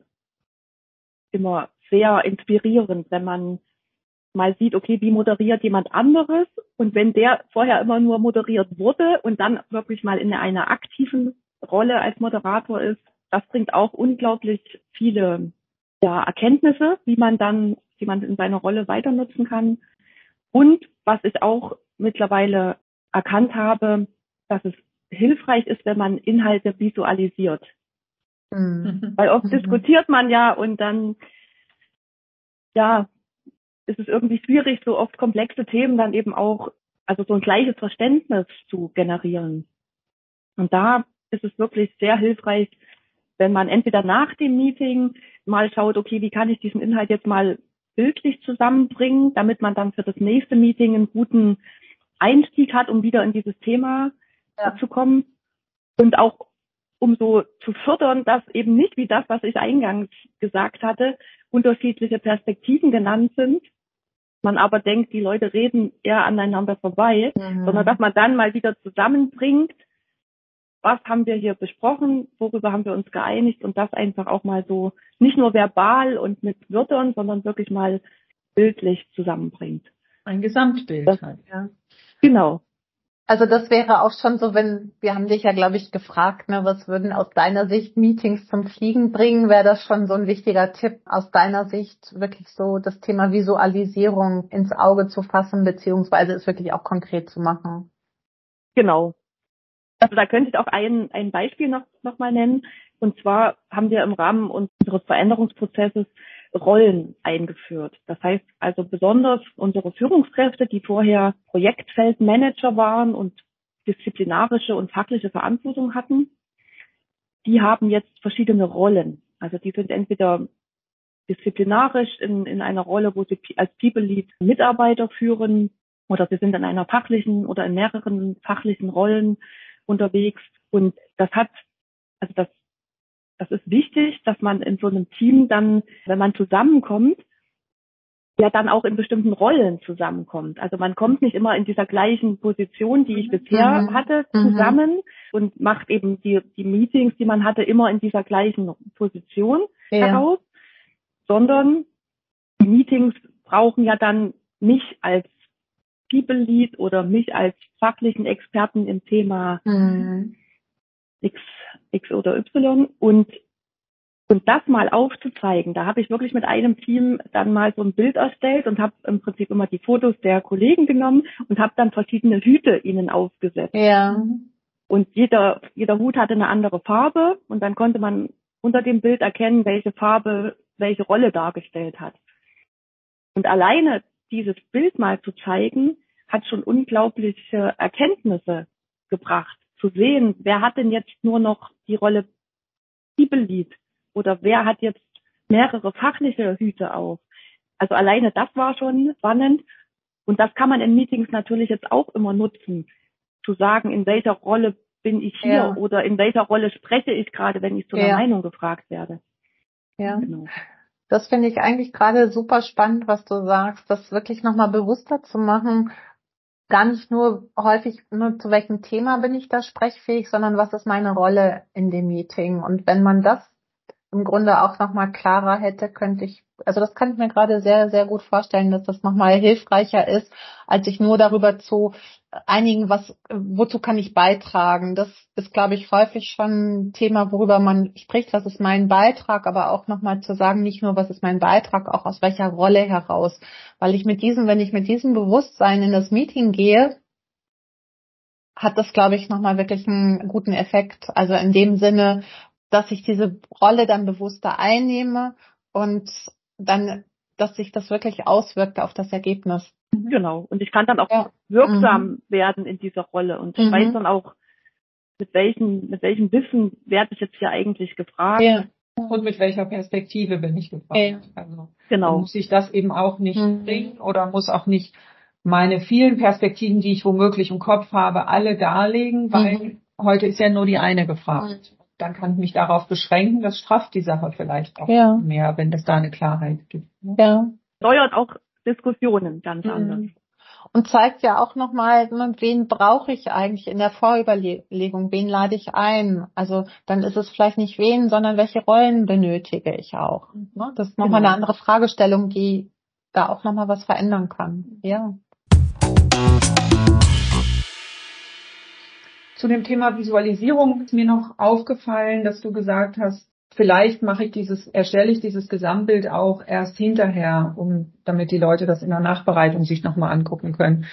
immer sehr inspirierend, wenn man mal sieht, okay, wie moderiert jemand anderes und wenn der vorher immer nur moderiert wurde und dann wirklich mal in einer aktiven Rolle als Moderator ist, das bringt auch unglaublich viele ja, Erkenntnisse, wie man dann, die man in seiner Rolle weiter nutzen kann. Und was ich auch mittlerweile erkannt habe, dass es hilfreich ist, wenn man Inhalte visualisiert.
Mhm.
Weil oft
Mhm.
diskutiert man ja und dann, ja, ist es irgendwie schwierig, so oft komplexe Themen dann eben auch, also so ein gleiches Verständnis zu generieren. Und da ist es wirklich sehr hilfreich, wenn man entweder nach dem Meeting mal schaut, okay, wie kann ich diesen Inhalt jetzt mal bildlich zusammenbringen, damit man dann für das nächste Meeting einen guten Einstieg hat, um wieder in dieses Thema
Ja.
zu kommen. Und auch um so zu fördern, dass eben nicht wie das, was ich eingangs gesagt hatte, unterschiedliche Perspektiven genannt sind, man aber denkt, die Leute reden eher aneinander vorbei,
Mhm.
sondern dass man dann mal wieder zusammenbringt was haben wir hier besprochen, worüber haben wir uns geeinigt und das einfach auch mal so nicht nur verbal und mit Wörtern, sondern wirklich mal bildlich zusammenbringt.
Ein Gesamtbild
Das-
halt, ja.
Genau.
Also das wäre auch schon so, wenn, wir haben dich ja, glaube ich, gefragt, ne, was würden aus deiner Sicht Meetings zum Fliegen bringen, wäre das schon so ein wichtiger Tipp aus deiner Sicht, wirklich so das Thema Visualisierung ins Auge zu fassen, beziehungsweise es wirklich auch konkret zu machen.
Genau. Also da könnte ich auch ein, ein Beispiel noch, noch mal nennen. Und zwar haben wir im Rahmen unseres Veränderungsprozesses Rollen eingeführt. Das heißt also besonders unsere Führungskräfte, die vorher Projektfeldmanager waren und disziplinarische und fachliche Verantwortung hatten, die haben jetzt verschiedene Rollen. Also die sind entweder disziplinarisch in, in einer Rolle, wo sie als People Lead Mitarbeiter führen oder sie sind in einer fachlichen oder in mehreren fachlichen Rollen unterwegs. Und das hat, also das, das ist wichtig, dass man in so einem Team dann, wenn man zusammenkommt, ja dann auch in bestimmten Rollen zusammenkommt. Also man kommt nicht immer in dieser gleichen Position, die ich bisher
Mhm.
hatte,
Mhm.
zusammen und macht eben die, die Meetings, die man hatte, immer in dieser gleichen Position heraus, sondern die Meetings brauchen ja dann mich als People Lead oder mich als fachlichen Experten im Thema
Mhm.
X, X oder Y und und das mal aufzuzeigen, da habe ich wirklich mit einem Team dann mal so ein Bild erstellt und habe im Prinzip immer die Fotos der Kollegen genommen und habe dann verschiedene Hüte ihnen aufgesetzt.
Ja.
Und jeder, jeder Hut hatte eine andere Farbe und dann konnte man unter dem Bild erkennen, welche Farbe welche Rolle dargestellt hat. Und alleine dieses Bild mal zu zeigen, hat schon unglaubliche Erkenntnisse gebracht. Zu sehen, wer hat denn jetzt nur noch die Rolle Lead oder wer hat jetzt mehrere fachliche Hüte auf. Also alleine das war schon spannend. Und das kann man in Meetings natürlich jetzt auch immer nutzen, zu sagen, in welcher Rolle bin ich hier
Ja.
oder in welcher Rolle spreche ich gerade, wenn ich zu einer
Ja.
Meinung gefragt werde.
Ja.
Genau.
Das finde ich eigentlich gerade super spannend, was du sagst, das wirklich nochmal bewusster zu machen. Gar nicht nur häufig nur zu welchem Thema bin ich da sprechfähig, sondern was ist meine Rolle in dem Meeting. Und wenn man das im Grunde auch nochmal klarer hätte, könnte ich, also das kann ich mir gerade sehr, sehr gut vorstellen, dass das nochmal hilfreicher ist, als sich nur darüber zu einigen, was, wozu kann ich beitragen. Das ist, glaube ich, häufig schon ein Thema, worüber man spricht, was ist mein Beitrag, aber auch nochmal zu sagen, nicht nur, was ist mein Beitrag, auch aus welcher Rolle heraus. Weil ich mit diesem, wenn ich mit diesem Bewusstsein in das Meeting gehe, hat das, glaube ich, nochmal wirklich einen guten Effekt. Also in dem Sinne, dass ich diese Rolle dann bewusster einnehme und dann, dass sich das wirklich auswirkt auf das Ergebnis.
Genau. Und ich kann dann auch
Ja.
wirksam
Mhm.
werden in dieser Rolle. Und ich
Mhm.
weiß dann auch, mit welchem, mit welchem Wissen werde ich jetzt hier eigentlich gefragt.
Ja.
Und mit welcher Perspektive bin ich gefragt?
Ja.
Also
Genau.
muss ich das eben auch nicht
Mhm.
bringen oder muss auch nicht meine vielen Perspektiven, die ich womöglich im Kopf habe, alle darlegen, weil
Mhm.
heute ist ja nur die eine gefragt. Dann kann ich mich darauf beschränken. Das strafft die Sache vielleicht auch
Ja.
mehr, wenn es da eine Klarheit gibt. ne?
Ja.
Steuert auch Diskussionen ganz
Mhm.
anders.
Und zeigt ja auch nochmal, wen brauche ich eigentlich in der Vorüberlegung, wen lade ich ein. Also dann ist es vielleicht nicht wen, sondern welche Rollen benötige ich auch. Ne? Das ist nochmal
Genau.
eine andere Fragestellung, die da auch nochmal was verändern kann. Ja.
Zu dem Thema Visualisierung ist mir noch aufgefallen, dass du gesagt hast, vielleicht mache ich dieses, erstelle ich dieses Gesamtbild auch erst hinterher, um, damit die Leute das in der Nachbereitung sich nochmal angucken können.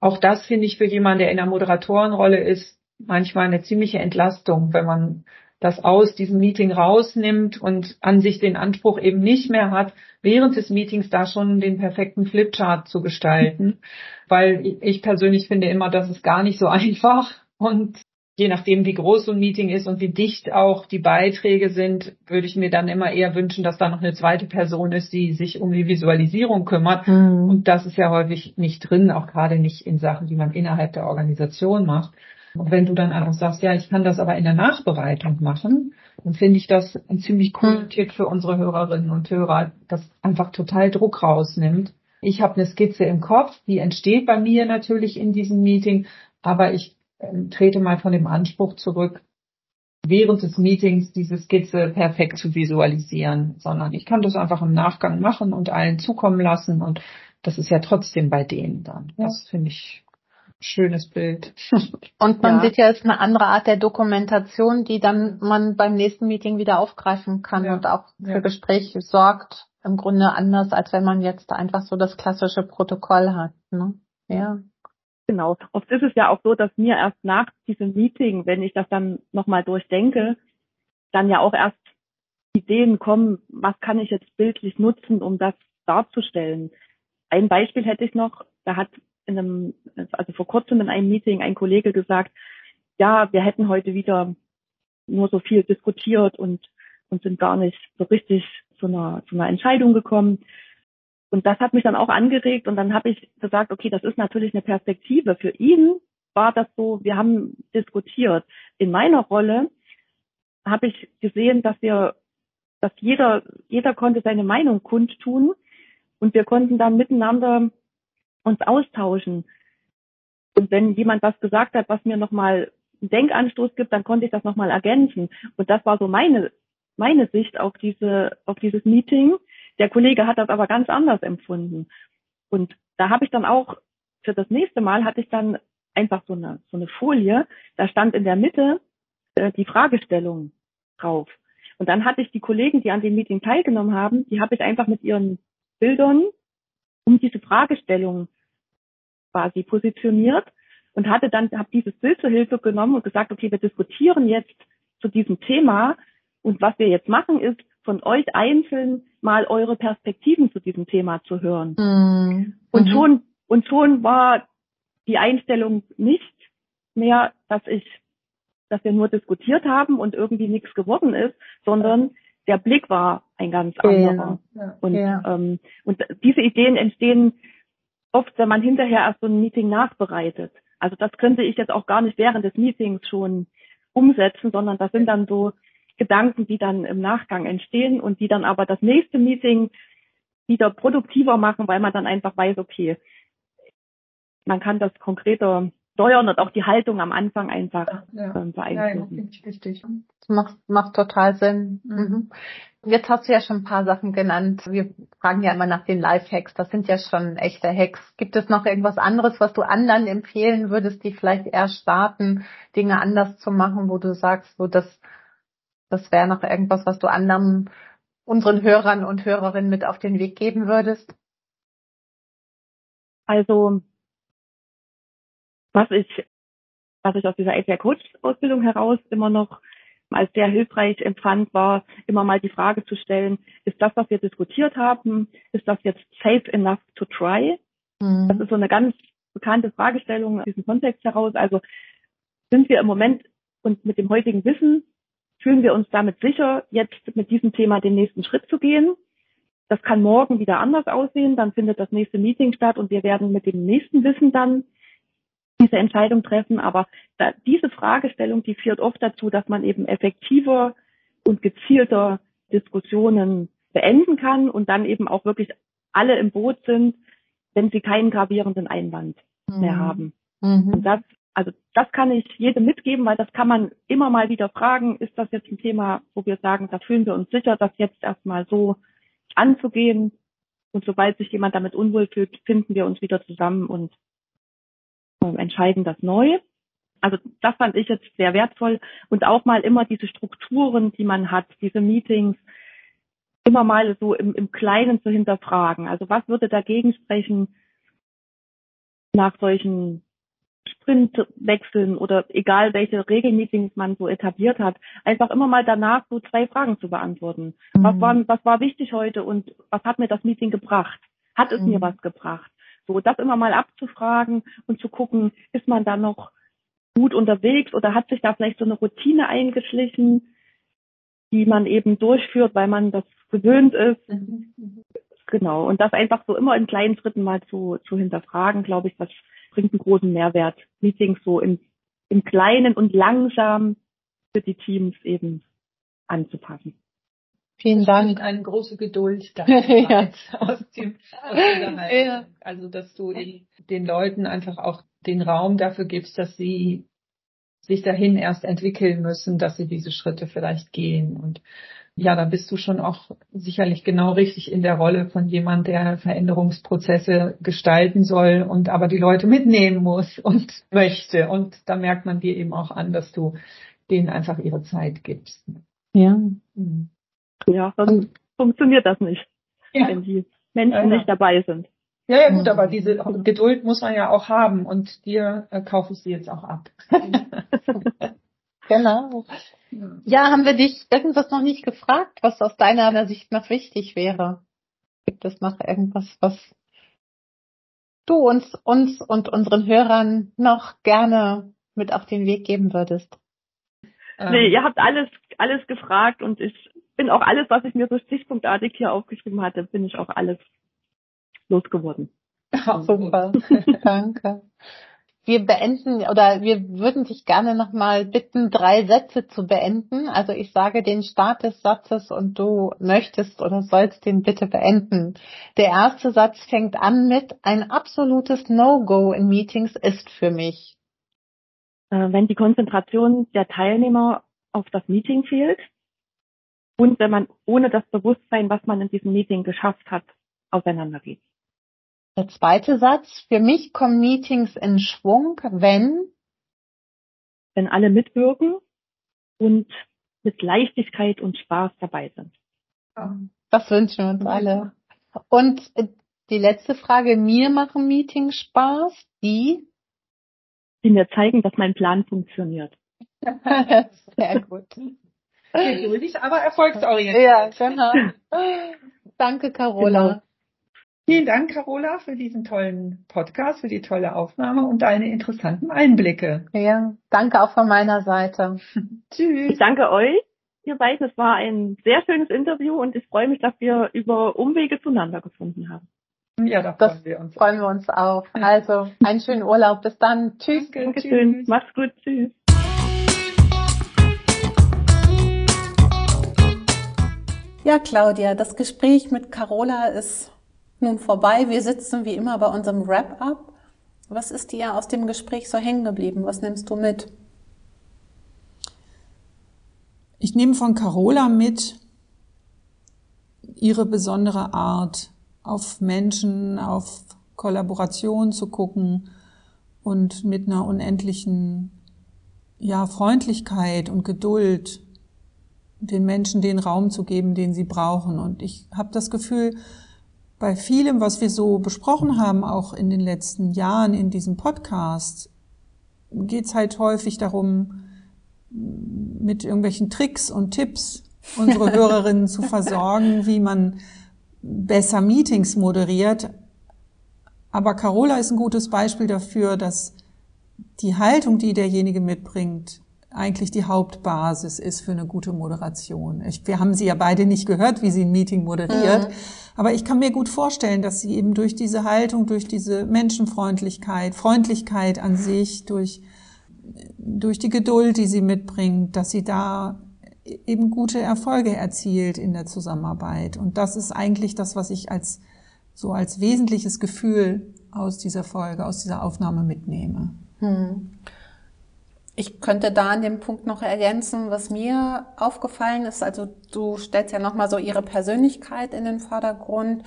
Auch das finde ich für jemanden, der in der Moderatorenrolle ist, manchmal eine ziemliche Entlastung, wenn man das aus diesem Meeting rausnimmt und an sich den Anspruch eben nicht mehr hat, während des Meetings da schon den perfekten Flipchart zu gestalten. Weil ich persönlich finde immer, das ist gar nicht so <laughs> einfach. Und je nachdem, wie groß so ein Meeting ist und wie dicht auch die Beiträge sind, würde ich mir dann immer eher wünschen, dass da noch eine zweite Person ist, die sich um die Visualisierung kümmert.
Mhm.
Und das ist ja häufig nicht drin, auch gerade nicht in Sachen, die man innerhalb der Organisation macht. Und wenn du dann einfach sagst, ja, ich kann das aber in der Nachbereitung machen, dann finde ich das ein ziemlich cooler
Hm.
Tipp für unsere Hörerinnen und Hörer, das einfach total Druck rausnimmt. Ich habe eine Skizze im Kopf, die entsteht bei mir natürlich in diesem Meeting, aber ich trete mal von dem Anspruch zurück, während des Meetings diese Skizze perfekt zu visualisieren, sondern ich kann das einfach im Nachgang machen und allen zukommen lassen und das ist ja trotzdem bei denen dann. Ja. Das finde ich schönes Bild. <laughs>
Und man ja. sieht ja, es ist eine andere Art der Dokumentation, die dann man beim nächsten Meeting wieder aufgreifen kann ja. und auch für. Gespräche sorgt. Im Grunde anders, als wenn man jetzt einfach so das klassische Protokoll hat. Ne? Ja.
Genau. Oft ist es ja auch so, dass mir erst nach diesem Meeting, wenn ich das dann nochmal durchdenke, dann ja auch erst Ideen kommen, was kann ich jetzt bildlich nutzen, um das darzustellen. Ein Beispiel hätte ich noch, da hat in einem, also vor kurzem in einem Meeting ein Kollege gesagt, ja, wir hätten heute wieder nur so viel diskutiert und, und sind gar nicht so richtig zu einer, zu einer Entscheidung gekommen. Und das hat mich dann auch angeregt und dann habe ich gesagt, okay, das ist natürlich eine Perspektive. Für ihn war das so, wir haben diskutiert. In meiner Rolle habe ich gesehen, dass wir, dass jeder, jeder konnte seine Meinung kundtun und wir konnten dann miteinander uns austauschen. Und wenn jemand was gesagt hat, was mir nochmal einen Denkanstoß gibt, dann konnte ich das nochmal ergänzen. Und das war so meine, meine Sicht auf diese, auf dieses Meeting. Der Kollege hat das aber ganz anders empfunden. Und da habe ich dann auch, für das nächste Mal hatte ich dann einfach so eine, so eine Folie, da stand in der Mitte äh, die Fragestellung drauf. Und dann hatte ich die Kollegen, die an dem Meeting teilgenommen haben, die habe ich einfach mit ihren Bildern um diese Fragestellung quasi positioniert und hatte dann, habe dieses Bild zur Hilfe genommen und gesagt, okay, wir diskutieren jetzt zu diesem Thema und was wir jetzt machen ist, von euch einzeln mal eure Perspektiven zu diesem Thema zu hören. Mhm. Und mhm. schon, und schon war die Einstellung nicht mehr, dass ich, dass wir nur diskutiert haben und irgendwie nichts geworden ist, sondern der Blick war ein ganz anderer. Ja, und, ja. Ähm, und diese Ideen entstehen oft, wenn man hinterher erst so ein Meeting nachbereitet. Also das könnte ich jetzt auch gar nicht während des Meetings schon umsetzen, sondern das sind dann so Gedanken, die dann im Nachgang entstehen und die dann aber das nächste Meeting wieder produktiver machen, weil man dann einfach weiß, okay, man kann das konkreter steuern und auch die Haltung am Anfang einfach ja. ähm, beeinflussen. Ja, ja,
richtig. Das macht, macht total Sinn. Mhm. mhm. Jetzt hast du ja schon ein paar Sachen genannt. Wir fragen ja immer nach den Live-Hacks. Das sind ja schon echte Hacks. Gibt es noch irgendwas anderes, was du anderen empfehlen würdest, die vielleicht erst starten, Dinge anders zu machen, wo du sagst, so das, das wäre noch irgendwas, was du anderen, unseren Hörern und Hörerinnen mit auf den Weg geben würdest?
Also was ich, was ich aus dieser API Coach Ausbildung heraus immer noch als sehr hilfreich empfand, war immer mal die Frage zu stellen, ist das, was wir diskutiert haben, ist das jetzt safe enough to try? Mhm. Das ist so eine ganz bekannte Fragestellung aus diesem Kontext heraus. Also sind wir im Moment und mit dem heutigen Wissen, fühlen wir uns damit sicher, jetzt mit diesem Thema den nächsten Schritt zu gehen? Das kann morgen wieder anders aussehen, dann findet das nächste Meeting statt und wir werden mit dem nächsten Wissen dann diese Entscheidung treffen. Aber da, diese Fragestellung, die führt oft dazu, dass man eben effektiver und gezielter Diskussionen beenden kann und dann eben auch wirklich alle im Boot sind, wenn sie keinen gravierenden Einwand mhm. mehr haben. Mhm. Und das, also das kann ich jedem mitgeben, weil das kann man immer mal wieder fragen, ist das jetzt ein Thema, wo wir sagen, da fühlen wir uns sicher, das jetzt erstmal so anzugehen. Und sobald sich jemand damit unwohl fühlt, finden wir uns wieder zusammen und ähm, entscheiden das neu. Also das fand ich jetzt sehr wertvoll und auch mal immer diese Strukturen, die man hat, diese Meetings, immer mal so im, im Kleinen zu hinterfragen. Also was würde dagegen sprechen nach solchen Sprintwechseln oder egal welche Regelmeetings man so etabliert hat, einfach immer mal danach so zwei Fragen zu beantworten. Mhm. Was war, was war wichtig heute und was hat mir das Meeting gebracht? Hat es mhm. mir was gebracht? So, das immer mal abzufragen und zu gucken, ist man da noch gut unterwegs oder hat sich da vielleicht so eine Routine eingeschlichen, die man eben durchführt, weil man das gewöhnt ist. Mhm. Genau. Und das einfach so immer in kleinen Schritten mal zu, zu hinterfragen, glaube ich, das bringt einen großen Mehrwert, Meetings so im, im Kleinen und langsam für die Teams eben anzupassen.
Vielen Dank. Eine große Geduld da <laughs> <laughs> ja. aus dem aus <laughs> ja. Also dass du den, den Leuten einfach auch den Raum dafür gibst, dass sie
sich dahin erst entwickeln müssen, dass sie diese Schritte vielleicht gehen. Und ja, da bist du schon auch sicherlich genau richtig in der Rolle von jemand, der Veränderungsprozesse gestalten soll und aber die Leute mitnehmen muss und <laughs> möchte. Und da merkt man dir eben auch an, dass du denen einfach ihre Zeit gibst.
Ja.
Mhm. Ja, sonst funktioniert das nicht, ja. wenn die Menschen ja, nicht dabei sind.
Ja, ja, gut, aber diese Geduld muss man ja auch haben und dir äh, kaufe ich sie jetzt auch ab. <laughs>
genau. Ja, haben wir dich irgendwas noch nicht gefragt, was aus deiner Sicht noch wichtig wäre? Gibt es noch irgendwas, was du uns, uns und unseren Hörern noch gerne mit auf den Weg geben würdest?
Nee, ihr habt alles, alles gefragt und ich bin auch alles, was ich mir so stichpunktartig hier aufgeschrieben hatte, bin ich auch alles losgeworden.
Ja, <laughs> super. <laughs> Danke. Wir beenden oder wir würden dich gerne nochmal bitten, drei Sätze zu beenden. Also ich sage den Start des Satzes und du möchtest oder sollst den bitte beenden. Der erste Satz fängt an mit ein absolutes No-Go in Meetings ist für mich.
Äh, wenn die Konzentration der Teilnehmer auf das Meeting fehlt und wenn man ohne das Bewusstsein, was man in diesem Meeting geschafft hat, auseinandergeht.
Der zweite Satz, für mich kommen Meetings in Schwung, wenn
wenn alle mitwirken und mit Leichtigkeit und Spaß dabei sind.
Das wünschen wir uns alle. Und äh, die letzte Frage, mir machen Meetings Spaß, die?
Die mir zeigen, dass mein Plan funktioniert. <laughs>
Sehr gut.
Geduldig, aber erfolgsorientiert.
Ja, genau. Danke, Carola. Genau.
Vielen Dank, Carola, für diesen tollen Podcast, für die tolle Aufnahme und deine interessanten Einblicke.
Ja, danke auch von meiner Seite. <laughs>
Tschüss. Ich danke euch, ihr beiden. Es war ein sehr schönes Interview und ich freue mich, dass wir über Umwege zueinander gefunden haben.
Ja, da freuen wir uns.
Freuen wir uns auch. Also, einen schönen Urlaub. Bis dann. Tschüss.
Danke, Dankeschön. Macht's gut. Tschüss.
Ja, Claudia, das Gespräch mit Carola ist nun vorbei. Wir sitzen wie immer bei unserem Wrap-up. Was ist dir aus dem Gespräch so hängen geblieben? Was nimmst du mit?
Ich nehme von Carola mit ihre besondere Art, auf Menschen, auf Kollaboration zu gucken und mit einer unendlichen ja, Freundlichkeit und Geduld den Menschen den Raum zu geben, den sie brauchen. Und ich habe das Gefühl, bei vielem, was wir so besprochen haben, auch in den letzten Jahren in diesem Podcast, geht es halt häufig darum, mit irgendwelchen Tricks und Tipps unsere <laughs> Hörerinnen zu versorgen, wie man besser Meetings moderiert. Aber Carola ist ein gutes Beispiel dafür, dass die Haltung, die derjenige mitbringt, eigentlich die Hauptbasis ist für eine gute Moderation. Ich, wir haben sie ja beide nicht gehört, wie sie ein Meeting moderiert. Mhm. Aber ich kann mir gut vorstellen, dass sie eben durch diese Haltung, durch diese Menschenfreundlichkeit, Freundlichkeit an sich, durch, durch die Geduld, die sie mitbringt, dass sie da eben gute Erfolge erzielt in der Zusammenarbeit. Und das ist eigentlich das, was ich als, so als wesentliches Gefühl aus dieser Folge, aus dieser Aufnahme mitnehme. Hm.
Ich könnte da an dem Punkt noch ergänzen, was mir aufgefallen ist. Also du stellst ja nochmal so ihre Persönlichkeit in den Vordergrund.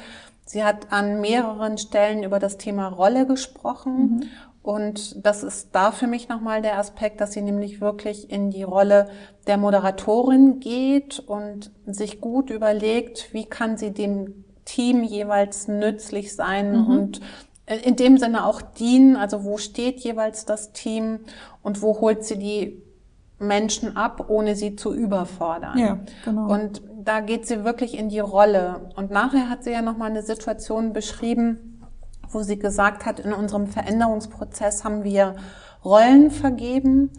Sie hat an mehreren Stellen über das Thema Rolle gesprochen. Mhm. Und das ist da für mich nochmal der Aspekt, dass sie nämlich wirklich in die Rolle der Moderatorin geht und sich gut überlegt, wie kann sie dem Team jeweils nützlich sein mhm. und in dem Sinne auch dienen, also wo steht jeweils das Team und wo holt sie die Menschen ab, ohne sie zu überfordern. Ja, genau. Und da geht sie wirklich in die Rolle. Und nachher hat sie ja nochmal eine Situation beschrieben, wo sie gesagt hat, in unserem Veränderungsprozess haben wir Rollen vergeben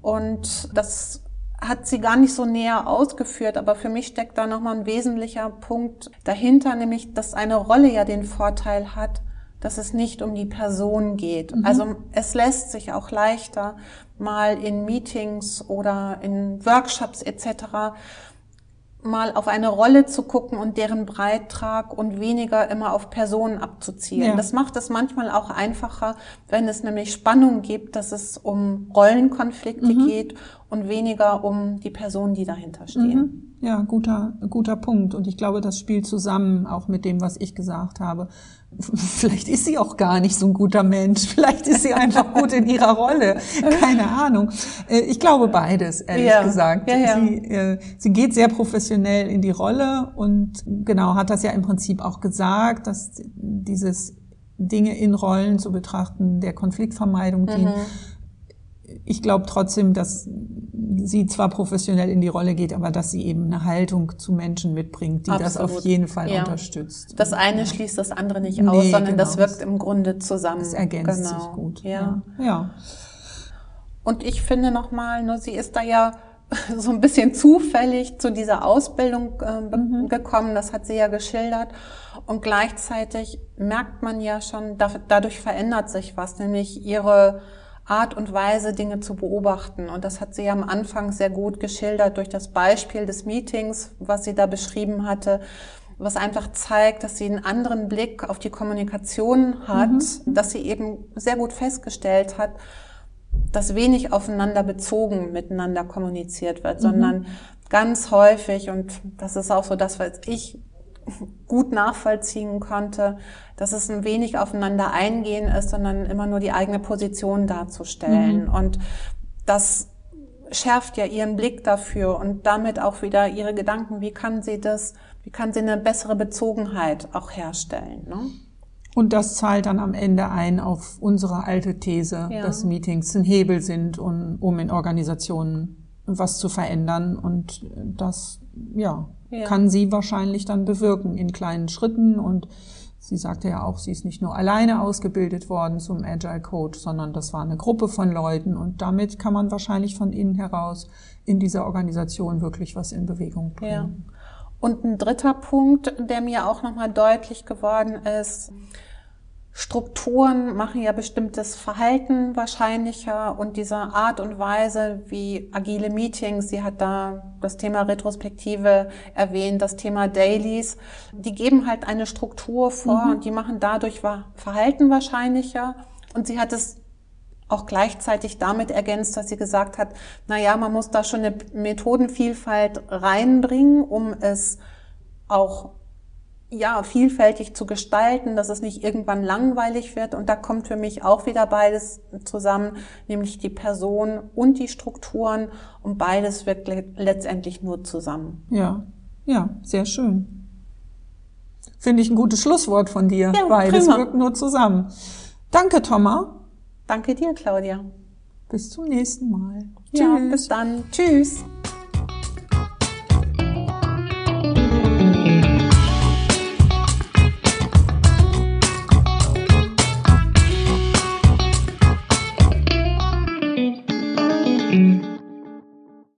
und das hat sie gar nicht so näher ausgeführt, aber für mich steckt da nochmal ein wesentlicher Punkt dahinter, nämlich, dass eine Rolle ja den Vorteil hat, dass es nicht um die Person geht. Mhm. Also es lässt sich auch leichter mal in Meetings oder in Workshops etc. mal auf eine Rolle zu gucken und deren Beitrag und weniger immer auf Personen abzuzielen.
Ja.
Das macht es manchmal auch einfacher, wenn es nämlich Spannung gibt, dass es um Rollenkonflikte
Mhm.
geht und weniger um die Personen, die dahinter stehen.
Mhm. Ja, guter, guter Punkt. Und ich glaube, das spielt zusammen auch mit dem, was ich gesagt habe. <laughs> Vielleicht ist sie auch gar nicht so ein guter Mensch. <laughs> Vielleicht ist sie einfach gut in ihrer Rolle. Keine Ahnung. Äh, Ich glaube beides, ehrlich
Ja.
gesagt.
Ja, ja.
Sie, äh, sie geht sehr professionell in die Rolle und genau hat das ja im Prinzip auch gesagt, dass dieses Dinge in Rollen zu betrachten, der Konfliktvermeidung dient.
Mhm.
Ich glaube trotzdem, dass sie zwar professionell in die Rolle geht, aber dass sie eben eine Haltung zu Menschen mitbringt, die das auf
Absolut.
jeden Fall
Ja.
unterstützt.
Das eine schließt das andere nicht
Nee,
aus, sondern
genau.
das wirkt im Grunde zusammen.
Es ergänzt
genau.
sich gut.
Ja.
Ja. ja.
Und ich finde nochmal, nur sie ist da ja <laughs> so ein bisschen zufällig zu dieser Ausbildung äh,
Mhm.
gekommen, das hat sie ja geschildert. Und gleichzeitig merkt man ja schon, da, dadurch verändert sich was, nämlich ihre Art und Weise, Dinge zu beobachten. Und das hat sie am Anfang sehr gut geschildert durch das Beispiel des Meetings, was sie da beschrieben hatte, was einfach zeigt, dass sie einen anderen Blick auf die Kommunikation hat,
Mhm.
dass sie eben sehr gut festgestellt hat, dass wenig aufeinander bezogen miteinander kommuniziert wird,
Mhm.
sondern ganz häufig, und das ist auch so das, was ich gut nachvollziehen konnte, dass es ein wenig aufeinander eingehen ist, sondern immer nur die eigene Position darzustellen.
Mhm.
Und das schärft ja ihren Blick dafür und damit auch wieder ihre Gedanken, wie kann sie das, wie kann sie eine bessere Bezogenheit auch herstellen. Ne?
Und das zahlt dann am Ende ein auf unsere alte These,
Ja.
dass Meetings ein Hebel sind, um, um in Organisationen was zu verändern. Und das, ja,
Ja.
kann sie wahrscheinlich dann bewirken in kleinen Schritten. Und sie sagte ja auch, sie ist nicht nur alleine ausgebildet worden zum Agile Coach, sondern das war eine Gruppe von Leuten. Und damit kann man wahrscheinlich von innen heraus in dieser Organisation wirklich was in Bewegung bringen.
Ja. Und ein dritter Punkt, der mir auch nochmal deutlich geworden ist, Strukturen machen ja bestimmtes Verhalten wahrscheinlicher und diese Art und Weise, wie agile Meetings, sie hat da das Thema Retrospektive erwähnt, das Thema Dailies, die geben halt eine Struktur vor
Mhm.
und die machen dadurch Verhalten wahrscheinlicher und sie hat es auch gleichzeitig damit ergänzt, dass sie gesagt hat, na ja, man muss da schon eine Methodenvielfalt reinbringen, um es auch ja, vielfältig zu gestalten, dass es nicht irgendwann langweilig wird. Und da kommt für mich auch wieder beides zusammen, nämlich die Person und die Strukturen. Und beides wirkt le letztendlich nur zusammen.
Ja, ja, sehr schön. Finde ich ein gutes Schlusswort von dir.
Ja,
Beides
prima.
wirkt nur zusammen. Danke, Thomas.
Danke dir, Claudia.
Bis zum nächsten Mal.
Ja,
Tschüss.
bis dann. Tschüss.